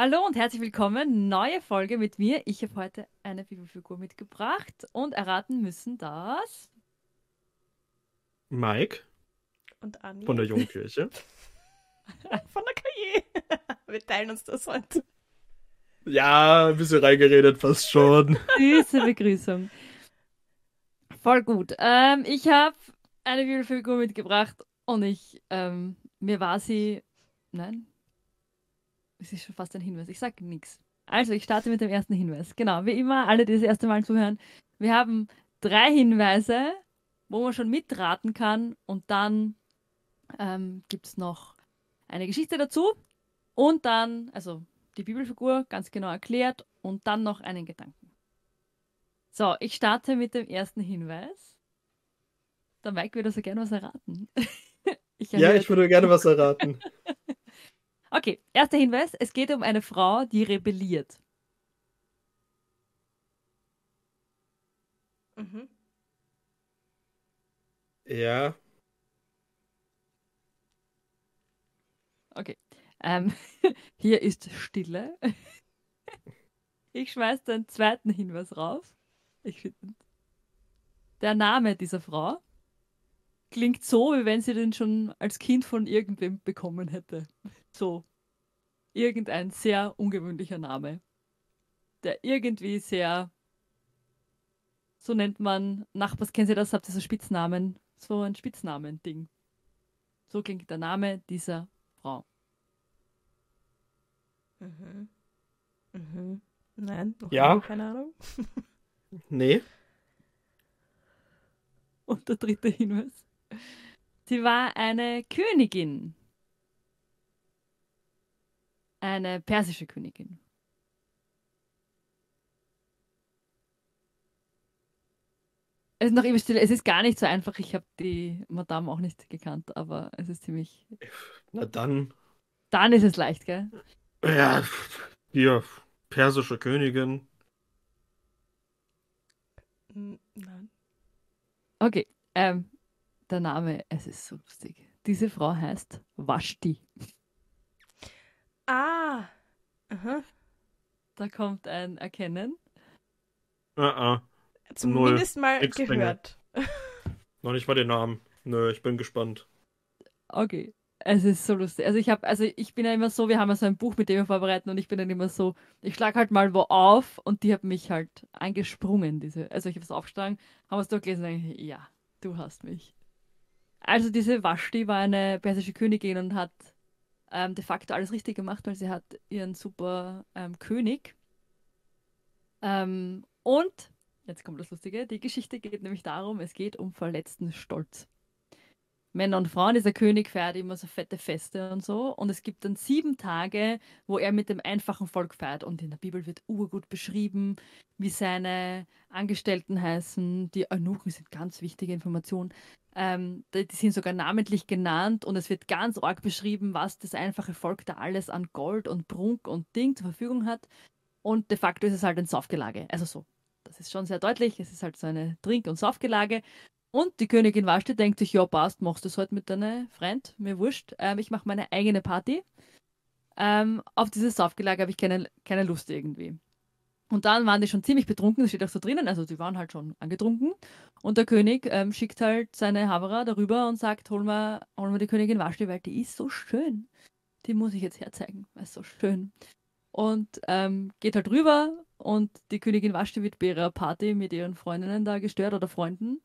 Hallo und herzlich willkommen. Neue Folge mit mir. Ich habe heute eine Bibelfigur mitgebracht und erraten müssen das. Mike Und Anni. von der Jungkirche. Von der KJ. Wir teilen uns das heute. ja, ein bisschen reingeredet fast schon. Süße Begrüßung. Voll gut. Ähm, ich habe eine Bibelfigur mitgebracht und ich, ähm, mir war sie. Nein. Es ist schon fast ein Hinweis. Ich sage nichts. Also, ich starte mit dem ersten Hinweis. Genau, wie immer, alle, die das erste Mal zuhören. Wir haben drei Hinweise, wo man schon mitraten kann und dann ähm, gibt es noch eine Geschichte dazu und dann, also die Bibelfigur ganz genau erklärt und dann noch einen Gedanken. So, ich starte mit dem ersten Hinweis. Der Mike würde so gerne was erraten. ich Ja, ich würde gerne was erraten. Okay, erster Hinweis. Es geht um eine Frau, die rebelliert. Mhm. Ja, Okay. Ähm, hier ist Stille. Ich schmeiß den zweiten Hinweis rauf. Ich finde. Der Name dieser Frau klingt so, wie wenn sie den schon als Kind von irgendwem bekommen hätte. So. Irgendein sehr ungewöhnlicher Name. Der irgendwie sehr. So nennt man. Nachbars, kennen Sie das? Habt ihr so Spitznamen? So ein Spitznamen-Ding. So klingt der Name dieser Frau. Mhm. Mhm. Nein, noch Ja. keine Ahnung. nee. Und der dritte Hinweis. Sie war eine Königin. Eine persische Königin. Es ist noch immer still. Es ist gar nicht so einfach. Ich habe die Madame auch nicht gekannt, aber es ist ziemlich. Na dann. Dann ist es leicht, gell? Ja, hier, persische Königin. N- Nein. Okay. Ähm, der Name, es ist so lustig. Diese Frau heißt Vashti. Ah. Aha. Da kommt ein Erkennen. Ah, ah. Zumindest mal Nix gehört. Noch nicht mal den Namen. Nö, ich bin gespannt. Okay. Es ist so lustig. Also ich habe, also ich bin ja immer so, wir haben ja so ein Buch, mit dem wir vorbereiten und ich bin dann immer so, ich schlage halt mal wo auf und die hat mich halt angesprungen, diese, also ich habe es aufgeschlagen, haben es durchgelesen und denke, ich, ja, du hast mich. Also diese Vashti war eine persische Königin und hat ähm, de facto alles richtig gemacht, weil sie hat ihren super ähm, König. Ähm, und, jetzt kommt das Lustige, die Geschichte geht nämlich darum, es geht um verletzten Stolz. Männer und Frauen, dieser König feiert immer so fette Feste und so. Und es gibt dann sieben Tage, wo er mit dem einfachen Volk feiert. Und in der Bibel wird urgut beschrieben, wie seine Angestellten heißen. Die Eunuchen sind ganz wichtige Informationen. Ähm, die sind sogar namentlich genannt und es wird ganz arg beschrieben, was das einfache Volk da alles an Gold und Prunk und Ding zur Verfügung hat. Und de facto ist es halt ein Saufgelage. Also so, das ist schon sehr deutlich. Es ist halt so eine Trink- und Saufgelage. Und die Königin Vashti denkt sich, ja, passt, machst du es halt mit deinem Freund, mir wurscht. Ähm, ich mache meine eigene Party. Ähm, auf dieses Saufgelage habe ich keine, keine Lust irgendwie. Und dann waren die schon ziemlich betrunken, das steht auch so drinnen, also die waren halt schon angetrunken. Und der König ähm, schickt halt seine Haberer darüber und sagt, hol mal, hol mal die Königin Vashti, weil die ist so schön. Die muss ich jetzt herzeigen, weil es so schön. Und ähm, geht halt rüber und die Königin Vashti wird bei ihrer Party mit ihren Freundinnen da gestört oder Freunden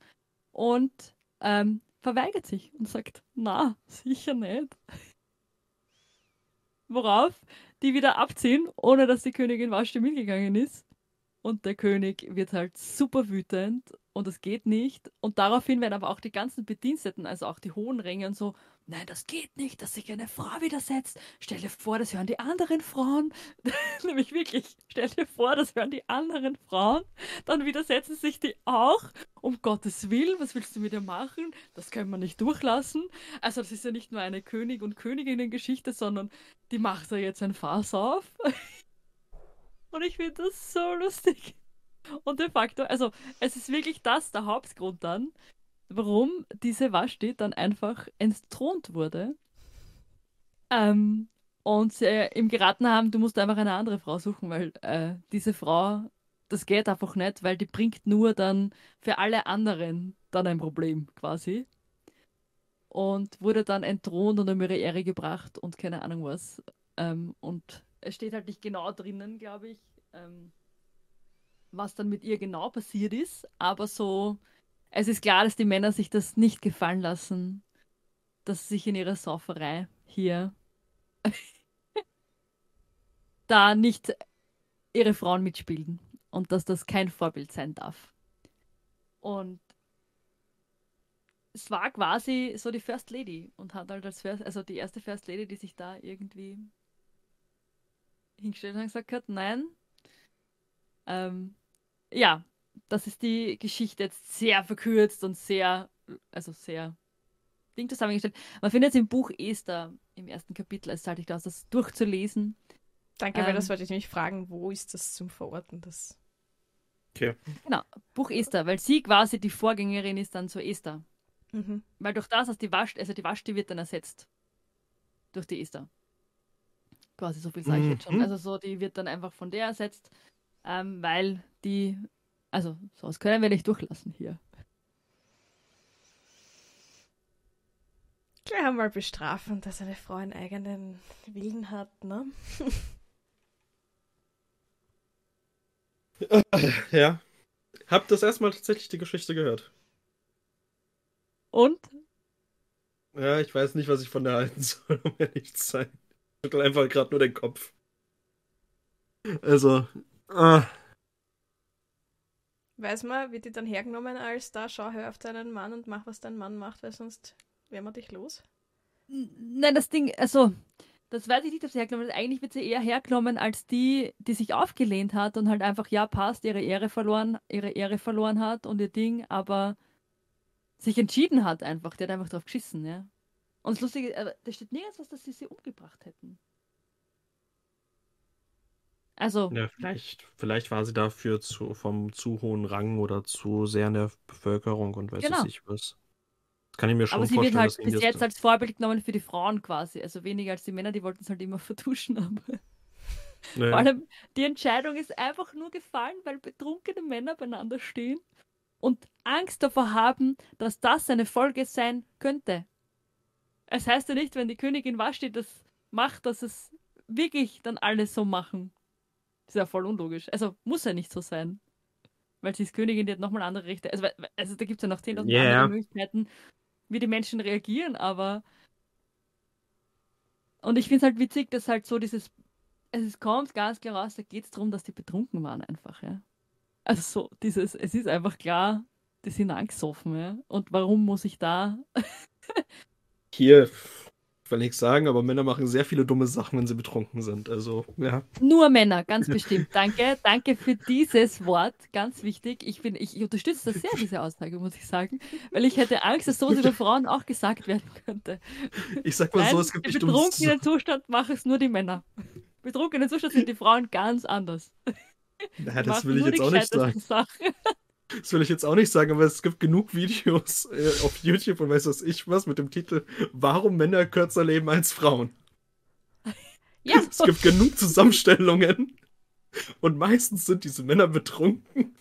und ähm, verweigert sich und sagt, na, sicher nicht. Worauf die wieder abziehen, ohne dass die Königin Vashti mitgegangen ist. Und der König wird halt super wütend und es geht nicht. Und daraufhin werden aber auch die ganzen Bediensteten, also auch die hohen Ränge und so, nein, das geht nicht, dass sich eine Frau widersetzt. Stell dir vor, das hören die anderen Frauen. Nämlich wirklich, stell dir vor, das hören die anderen Frauen. Dann widersetzen sich die auch. Um Gottes Willen, was willst du mit ihr machen? Das können wir nicht durchlassen. Also das ist ja nicht nur eine König- und Königinnen-Geschichte, sondern die macht da jetzt ein Fass auf. Und ich finde das so lustig. Und de facto, also es ist wirklich das der Hauptgrund dann, warum diese Vashti dann einfach entthront wurde. Ähm, und sie äh, ihm geraten haben, du musst einfach eine andere Frau suchen, weil äh, diese Frau, das geht einfach nicht, weil die bringt nur dann für alle anderen dann ein Problem quasi. Und wurde dann entthront und um ihre Ehre gebracht und keine Ahnung was. Ähm, und es steht halt nicht genau drinnen, glaube ich, ähm, was dann mit ihr genau passiert ist, aber so, es ist klar, dass die Männer sich das nicht gefallen lassen, dass sie sich in ihrer Sauferei hier da nicht ihre Frauen mitspielen und dass das kein Vorbild sein darf. Und es war quasi so die First Lady und hat halt als First, also die erste First Lady, die sich da irgendwie hingestellt und gesagt hat, nein. Ähm, ja, das ist die Geschichte jetzt sehr verkürzt und sehr, also sehr Ding zusammengestellt. Man findet es im Buch Esther im ersten Kapitel, es halte ich aus, das durchzulesen. Danke, ähm, weil das wollte ich nämlich fragen, wo ist das zum Verorten? Das okay. Genau, Buch Esther, weil sie quasi die Vorgängerin ist dann zu Esther. Mhm. Weil durch das, dass die Wasch, also die Wasch, die wird dann ersetzt. Durch die Esther. Quasi so viel sage ich mhm. jetzt schon. Also so, die wird dann einfach von der ersetzt, ähm, weil die, also sowas können wir nicht durchlassen hier. Gleich einmal bestrafen, dass eine Frau einen eigenen Willen hat, ne? ja. Hab das erstmal tatsächlich die Geschichte gehört. Und? Ja, ich weiß nicht, was ich von der halten soll, um ehrlich zu sein. Ich schüttel einfach gerade nur den Kopf. Also, ah. Weiß man, wird die dann hergenommen als da, schau, hör auf deinen Mann und mach, was dein Mann macht, weil sonst wären wir dich los? Nein, das Ding, also, das weiß ich nicht, ob sie hergenommen wird. Eigentlich wird sie eher hergenommen als die, die sich aufgelehnt hat und halt einfach, ja, passt, ihre Ehre verloren, ihre Ehre verloren hat und ihr Ding, aber sich entschieden hat einfach. Der hat einfach drauf geschissen, ja. Und das Lustige, äh, da steht nirgends was, dass sie sie umgebracht hätten. Also. Ja, vielleicht, vielleicht war sie dafür zu, vom zu hohen Rang oder zu sehr in der Bevölkerung und weiß genau. ich was. Das kann ich mir schon Aber sie wird halt bis jetzt als Vorbild genommen für die Frauen quasi. Also weniger als die Männer, die wollten es halt immer vertuschen. Aber naja. Vor allem, die Entscheidung ist einfach nur gefallen, weil betrunkene Männer beieinander stehen und Angst davor haben, dass das eine Folge sein könnte. Es heißt ja nicht, wenn die Königin Vashti das macht, dass es wirklich dann alle so machen. Das ist ja voll unlogisch. Also muss ja nicht so sein. Weil sie ist Königin, die hat nochmal andere Rechte. Also, also da gibt es ja noch 10.000 yeah. andere Möglichkeiten, wie die Menschen reagieren, aber. Und ich finde es halt witzig, dass halt so dieses. Es kommt ganz klar raus, da geht es darum, dass die betrunken waren einfach, ja. Also so, dieses, es ist einfach klar, die sind angesoffen, ja. Und warum muss ich da? Hier, will nichts sagen, aber Männer machen sehr viele dumme Sachen, wenn sie betrunken sind. Also, ja. Nur Männer, ganz bestimmt. Danke, danke für dieses Wort, ganz wichtig. Ich, bin, ich unterstütze das sehr, diese Aussage, muss ich sagen, weil ich hätte Angst, dass sowas über Frauen auch gesagt werden könnte. Ich sag mal Nein, so, es gibt nicht betrunkenen Zustand machen es nur die Männer. Betrunkenen Zustand sind die Frauen ganz anders. Naja, das will ich jetzt auch nicht sagen. Das will ich jetzt auch nicht sagen, aber es gibt genug Videos äh, auf YouTube und weiß was ich was mit dem Titel Warum Männer kürzer leben als Frauen. Ja. Es gibt genug Zusammenstellungen und meistens sind diese Männer betrunken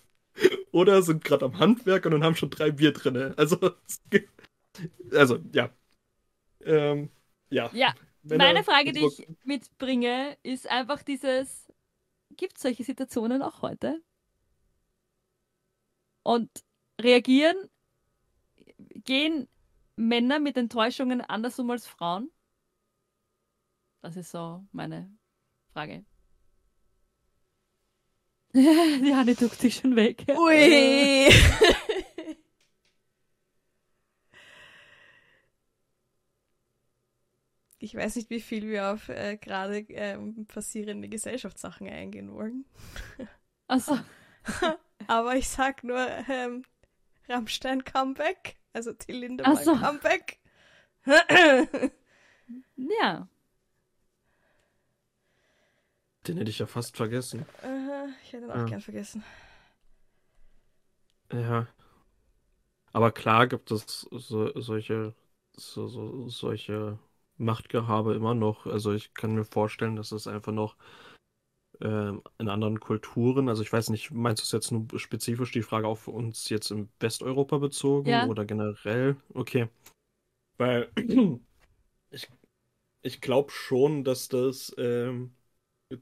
oder sind gerade am Handwerk und haben schon drei Bier drin. Also, also ja. Ähm, ja. Ja. Männer Meine Frage, die ich mitbringe, ist einfach dieses, gibt es solche Situationen auch heute? Und reagieren, gehen Männer mit Enttäuschungen anders um als Frauen? Das ist so meine Frage. Die Hanne duckt sich schon weg. Ui! ich weiß nicht, wie viel wir auf äh, gerade ähm, passierende Gesellschaftssachen eingehen wollen. Achso. Aber ich sag nur ähm, Rammstein Comeback, also Till Lindemann so. Comeback. ja. Den hätte ich ja fast vergessen. Uh, ich hätte ihn auch ja. gern vergessen. Ja. Aber klar gibt es so, solche, so, so, solche Machtgehabe immer noch. Also ich kann mir vorstellen, dass es einfach noch ähm, in anderen Kulturen, also ich weiß nicht, meinst du es jetzt nur spezifisch die Frage auf uns jetzt in Westeuropa bezogen Ja. oder generell? Okay. Weil ich, ich glaube schon, dass das ähm,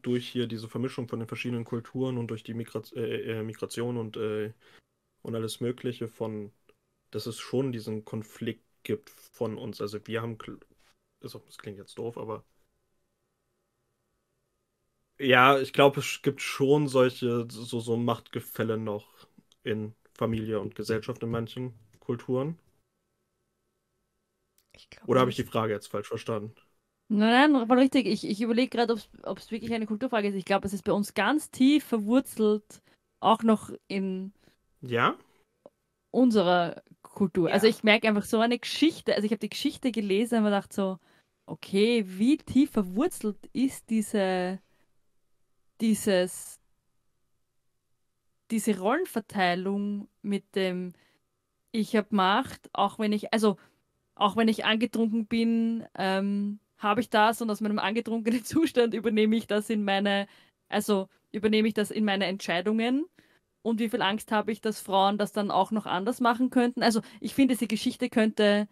durch hier diese Vermischung von den verschiedenen Kulturen und durch die Migra äh, äh, Migration und, äh, und alles Mögliche von, dass es schon diesen Konflikt gibt von uns. Also wir haben, kl- also das klingt jetzt doof, aber ja, ich glaube, es gibt schon solche, so, so Machtgefälle noch in Familie und Gesellschaft in manchen Kulturen. Oder habe ich die. Frage jetzt falsch verstanden? Nein, nein, voll richtig. Ich, ich überlege gerade, ob es wirklich eine Kulturfrage ist. Ich glaube, es ist bei uns ganz tief verwurzelt, auch noch in Ja? unserer Kultur. Ja. Also ich merke einfach so eine Geschichte. Also ich habe die Geschichte gelesen und mir gedacht so, okay, wie tief verwurzelt ist diese, dieses, diese Rollenverteilung mit dem, ich habe Macht, auch wenn ich, also auch wenn ich angetrunken bin, ähm, habe ich das und aus meinem angetrunkenen Zustand übernehme ich das in meine, also übernehme ich das in meine Entscheidungen und wie viel Angst habe ich, dass Frauen das dann auch noch anders machen könnten. Also ich finde, diese Geschichte könnte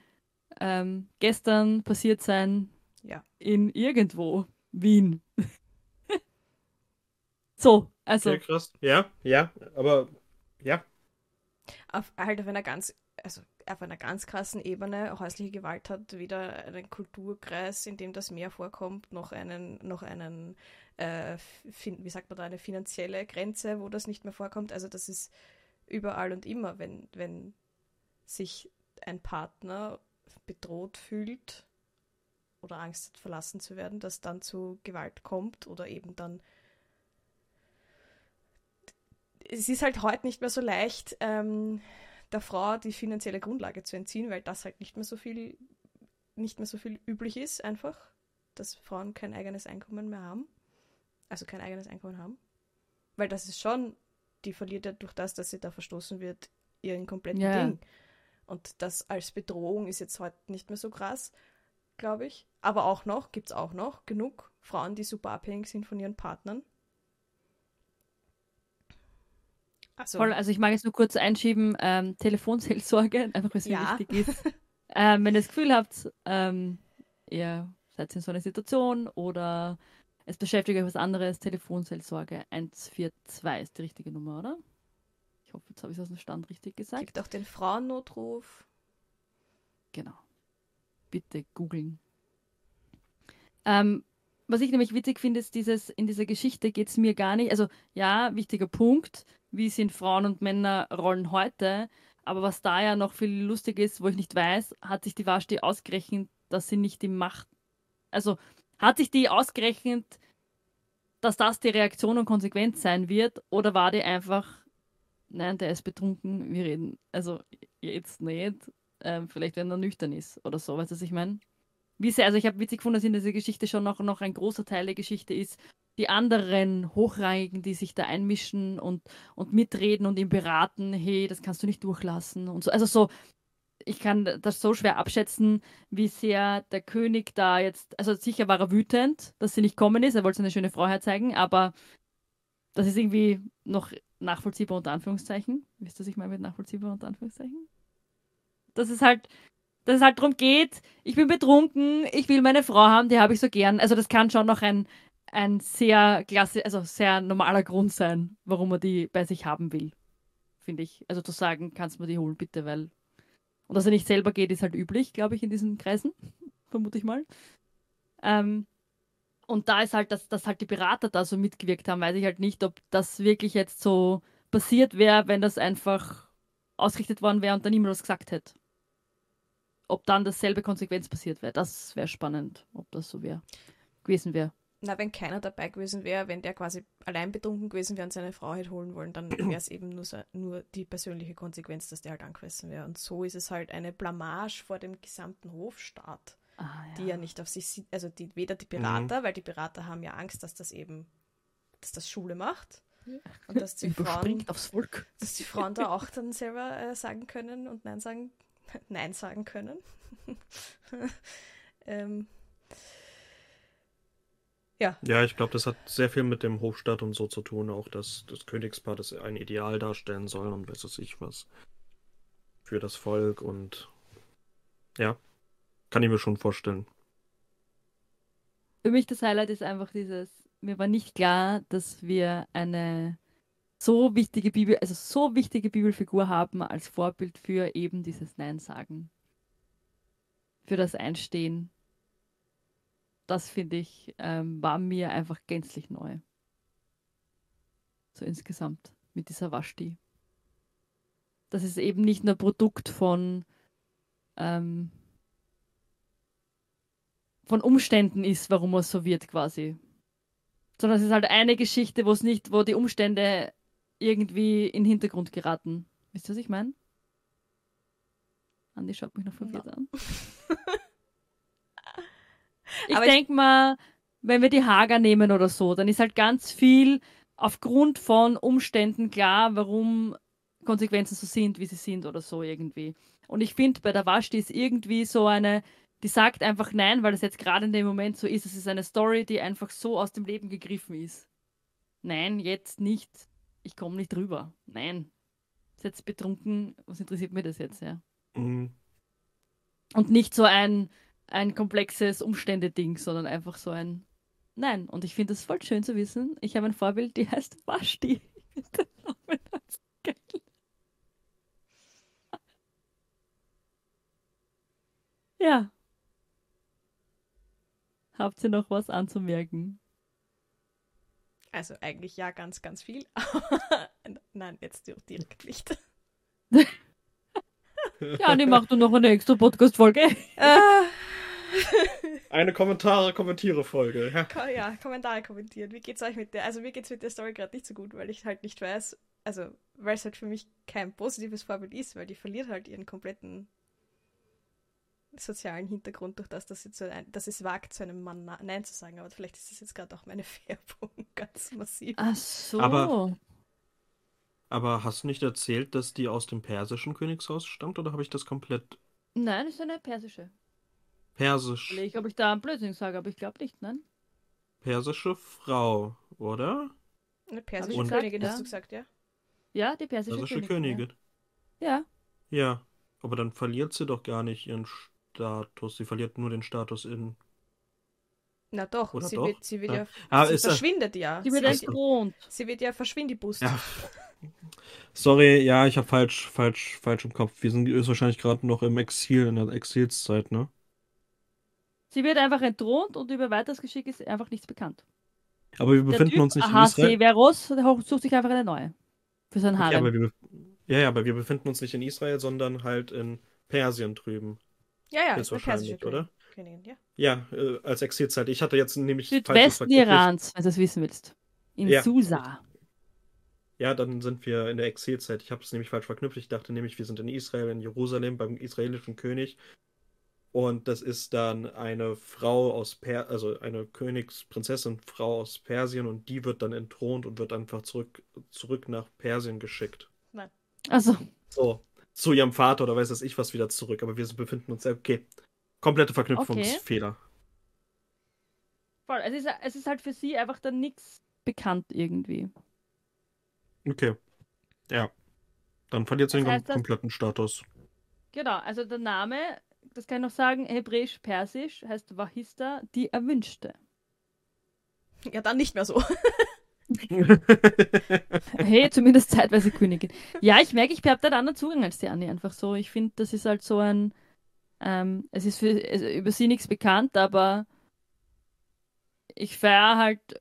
ähm, gestern passiert sein Ja. in irgendwo, Wien. so, also Sehr krass. Ja, ja, aber ja. Auf, halt auf einer ganz, also auf einer ganz krassen Ebene, häusliche Gewalt hat weder einen Kulturkreis, in dem das mehr vorkommt, noch einen, noch einen, äh, fin, wie sagt man da, eine finanzielle Grenze, wo das nicht mehr vorkommt. Also das ist überall und immer, wenn, wenn sich ein Partner bedroht fühlt oder Angst hat, verlassen zu werden, dass dann zu Gewalt kommt oder eben dann es ist halt heute nicht mehr so leicht, ähm, der Frau die finanzielle Grundlage zu entziehen, weil das halt nicht mehr so viel, nicht mehr so viel üblich ist, einfach, dass Frauen kein eigenes Einkommen mehr haben. Also kein eigenes Einkommen haben. Weil das ist schon, die verliert ja durch das, dass sie da verstoßen wird, ihren kompletten Ja. Ding. Und das als Bedrohung ist jetzt heute nicht mehr so krass, glaube ich. Aber auch noch, gibt es auch noch genug Frauen, die super abhängig sind von ihren Partnern. Also, Voll, also ich mag jetzt nur kurz einschieben, ähm, Telefonseelsorge, einfach weil es mir Ja. wichtig ist. ähm, wenn ihr das Gefühl habt, ähm, ihr seid in so einer Situation oder es beschäftigt euch was anderes, Telefonseelsorge 142 ist die richtige Nummer, oder? Ich hoffe, jetzt habe ich es aus dem Stand richtig gesagt. gibt auch den Frauennotruf. Genau. Bitte googeln. Ähm, was ich nämlich witzig finde, ist dieses, in dieser Geschichte geht es mir gar nicht, also ja, wichtiger Punkt, wie sind Frauen und Männerrollen heute, aber was da ja noch viel lustig ist, wo ich nicht weiß, hat sich die Vashti ausgerechnet, dass sie nicht die Macht, also hat sich die ausgerechnet, dass das die Reaktion und Konsequenz sein wird, oder war die einfach, nein, der ist betrunken, wir reden, also jetzt nicht, ähm, vielleicht wenn er nüchtern ist oder so, weißt du, was ich meine? Wie sehr, also ich habe witzig gefunden, dass in dieser Geschichte schon noch, noch ein großer Teil der Geschichte ist, die anderen Hochrangigen, die sich da einmischen und, und mitreden und ihn beraten, hey, das kannst du nicht durchlassen und so. Also so, ich kann das so schwer abschätzen, wie sehr der König da jetzt, also sicher war er wütend, dass sie nicht kommen ist, er wollte seine schöne Frau herzeigen, aber das ist irgendwie noch nachvollziehbar unter Anführungszeichen. Wisst ihr, was ich meine mit nachvollziehbar unter Anführungszeichen? Dass es halt, dass es halt darum geht, ich bin betrunken, ich will meine Frau haben, die habe ich so gern. Also das kann schon noch ein, ein sehr klasse, also sehr normaler Grund sein, warum man die bei sich haben will. Finde ich. Also zu sagen, kannst du mir die holen, bitte, weil. Und dass er nicht selber geht, ist halt üblich, glaube ich, in diesen Kreisen. Vermute ich mal. Ähm, und da ist halt, dass, dass halt die Berater da so mitgewirkt haben, weiß ich halt nicht, ob das wirklich jetzt so passiert wäre, wenn das einfach ausgerichtet worden wäre und dann niemand was gesagt hätte. Ob dann dasselbe Konsequenz passiert wäre. Das wäre spannend, ob das so wäre. Gewesen wäre. Na, wenn keiner dabei gewesen wäre, wenn der quasi allein betrunken gewesen wäre und seine Frau hätte holen wollen, dann wäre es eben nur, so, nur die persönliche Konsequenz, dass der halt angefressen wäre. Und so ist es halt eine Blamage vor dem gesamten Hofstaat, Ah, die ja nicht auf sich sieht, also die, weder die Berater, weil die Berater haben ja Angst, dass das eben, dass das Schule macht. Und dass die Frauen, Überspringt aufs Volk. dass die Frauen da auch dann selber äh, sagen können und Nein sagen, Nein sagen können. ähm, Ja. Ja, ich glaube, das hat sehr viel mit dem Hofstaat und so zu tun, auch dass das Königspaar das ein Ideal darstellen soll und weiß es ich was. Für das Volk und ja, kann ich mir schon vorstellen. Für mich das Highlight ist einfach dieses, mir war nicht klar, dass wir eine so wichtige Bibel, also so wichtige Bibelfigur haben als Vorbild für eben dieses Nein sagen. Für das Einstehen das finde ich, ähm, war mir einfach gänzlich neu. So insgesamt mit dieser Waschti. Das ist eben nicht nur Produkt von, ähm, von Umständen ist, warum es so wird quasi. Sondern es ist halt eine Geschichte, wo es nicht, wo die Umstände irgendwie in den Hintergrund geraten. Wisst ihr, was ich meine? Andi schaut mich noch verwirrt no. an. Ich denke mal, wenn wir die Hager nehmen oder so, dann ist halt ganz viel aufgrund von Umständen klar, warum Konsequenzen so sind, wie sie sind oder so irgendwie. Und ich finde, bei der Waschti ist irgendwie so eine, die sagt einfach nein, weil es jetzt gerade in dem Moment so ist. Es ist eine Story, die einfach so aus dem Leben gegriffen ist. Nein, jetzt nicht. Ich komme nicht drüber. Nein. Ist jetzt betrunken. Was interessiert mir das jetzt, ja? Mhm. Und nicht so ein, ein komplexes Umstände-Ding, sondern einfach so ein Nein. Und ich finde es voll schön zu wissen. Ich habe ein Vorbild, die heißt Vashti. ja. Habt ihr noch was anzumerken? Also eigentlich ja, ganz, ganz viel. Nein, jetzt direkt nicht. ja, die macht nur noch eine extra Podcast-Folge. Eine Kommentare, kommentiere Folge. Ja. Ko ja, Kommentare kommentieren. Wie geht's euch mit der? Also mir geht's mit der Story gerade nicht so gut, weil ich halt nicht weiß, also weil es halt für mich kein positives Vorbild ist, weil die verliert halt ihren kompletten sozialen Hintergrund durch das, dass sie, zu ein, dass es wagt, zu einem Mann Nein zu sagen. Aber vielleicht ist das jetzt gerade auch meine Färbung ganz massiv. Ach so. Aber, aber hast du nicht erzählt, dass die aus dem persischen Königshaus stammt oder habe ich das komplett. Nein, das ist eine persische. Persisch. Ich ob ich da einen Blödsinn sage, aber ich glaube nicht, nein? Persische Frau, oder? Eine persische Und Königin, hast du gesagt, ja? Ja, die persische, persische Königin. Königin. Ja. ja. Ja, aber dann verliert sie doch gar nicht ihren Status. Sie verliert nur den Status in. Na doch, Oder sie, doch? Wird, sie wird ja, ja ah, sie verschwindet ja. Sie wird entthront. Sie wird ja verschwindibust. Ja. Sorry, ja, ich habe falsch, falsch, falsch im Kopf. Wir sind wahrscheinlich gerade noch im Exil, in der Exilszeit, ne? Sie wird einfach entthront und über weiteres Geschick ist einfach nichts bekannt. Aber wir befinden typ, uns nicht aha, in Israel. Severus sucht sich einfach eine neue. Für sein. Okay, aber ja, ja, aber wir befinden uns nicht in Israel, sondern halt in persien drüben. Ja, ja, ist wahrscheinlich, oder? Königin, ja. Ja, äh, als Exilzeit. Ich hatte jetzt nämlich. Südwesten Irans, wenn du es wissen willst. In ja. Susa. Ja, dann sind wir in der Exilzeit. Ich habe es nämlich falsch verknüpft. Ich dachte nämlich, wir sind in Israel, in Jerusalem, beim israelischen König. Und das ist dann eine Frau aus Per, also eine Königsprinzessin, Frau aus Persien und die wird dann entthront und wird einfach zurück, zurück nach Persien geschickt. Nein. Also. So, zu ihrem Vater oder weiß das ich was wieder zurück, aber wir befinden uns, okay. Komplette Verknüpfungsfehler. Okay. Voll, es ist, es ist halt für sie einfach dann nichts bekannt irgendwie. Okay. Ja. Dann verliert sie den kompletten Status. Genau, also der Name das kann ich noch sagen, hebräisch-persisch heißt Wahista, die Erwünschte. Ja, dann nicht mehr so. hey, zumindest zeitweise Königin. Ja, ich merke, ich habe da einen anderen Zugang als die Annie. Einfach so. Ich finde, das ist halt so ein. Ähm, es ist für, also über sie nichts bekannt, aber ich feiere halt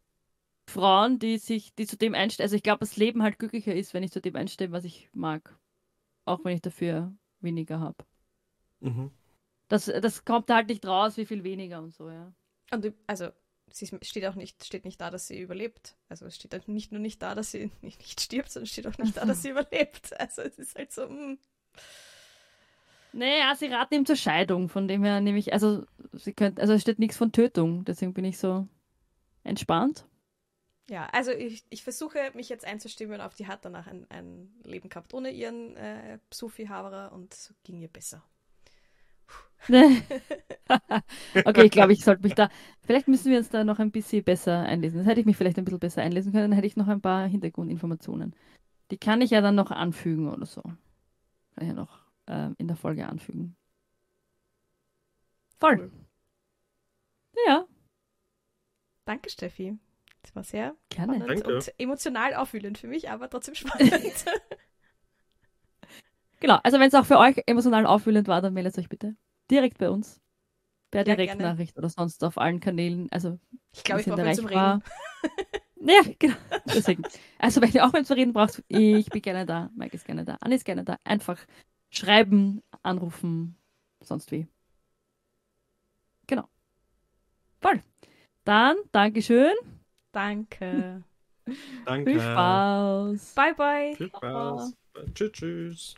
Frauen, die sich, die zu dem einstellen. Also ich glaube, das Leben halt glücklicher ist, wenn ich zu dem einstehe, was ich mag. Auch wenn ich dafür weniger habe. Mhm. Das, das kommt halt nicht raus, wie viel weniger und so, ja. Und also, sie steht auch nicht, steht nicht da, dass sie überlebt. Also es steht halt nicht nur nicht da, dass sie nicht, nicht stirbt, sondern steht auch nicht da, dass sie überlebt. Also es ist halt so. Mh. Hm. Naja, sie raten ihm zur Scheidung, von dem her nämlich, also sie könnt, also es steht nichts von Tötung, deswegen bin ich so entspannt. Ja, also ich, ich versuche mich jetzt einzustimmen auf die hat danach ein, ein Leben gehabt ohne ihren äh, Sufi Haverer und ging ihr besser. okay, ich glaube, ich sollte mich da. Vielleicht müssen wir uns da noch ein bisschen besser einlesen. Das hätte ich mich vielleicht ein bisschen besser einlesen können, dann hätte ich noch ein paar Hintergrundinformationen. Die kann ich ja dann noch anfügen oder so. Kann ich ja noch ähm, in der Folge anfügen. Voll. Cool. Ja, Danke, Steffi. Das war sehr gerne. spannend Danke. und emotional aufwühlend für mich, aber trotzdem spannend. Genau, also wenn es auch für euch emotional aufwühlend war, dann meldet euch bitte direkt bei uns. Per Ja, Direktnachricht oder sonst auf allen Kanälen. Also, ich glaube, ich brauche zum erreichbar. Reden. Ja, genau. Deswegen. Also, wenn ihr auch wenn du reden brauchst, ich bin gerne da, Mike ist gerne da, Anne ist gerne da. Einfach schreiben, anrufen, sonst wie. Genau. Voll. Dann, Dankeschön. Danke. Danke. Viel Spaß. Bye, bye. Viel Spaß. Tschüss, tschüss.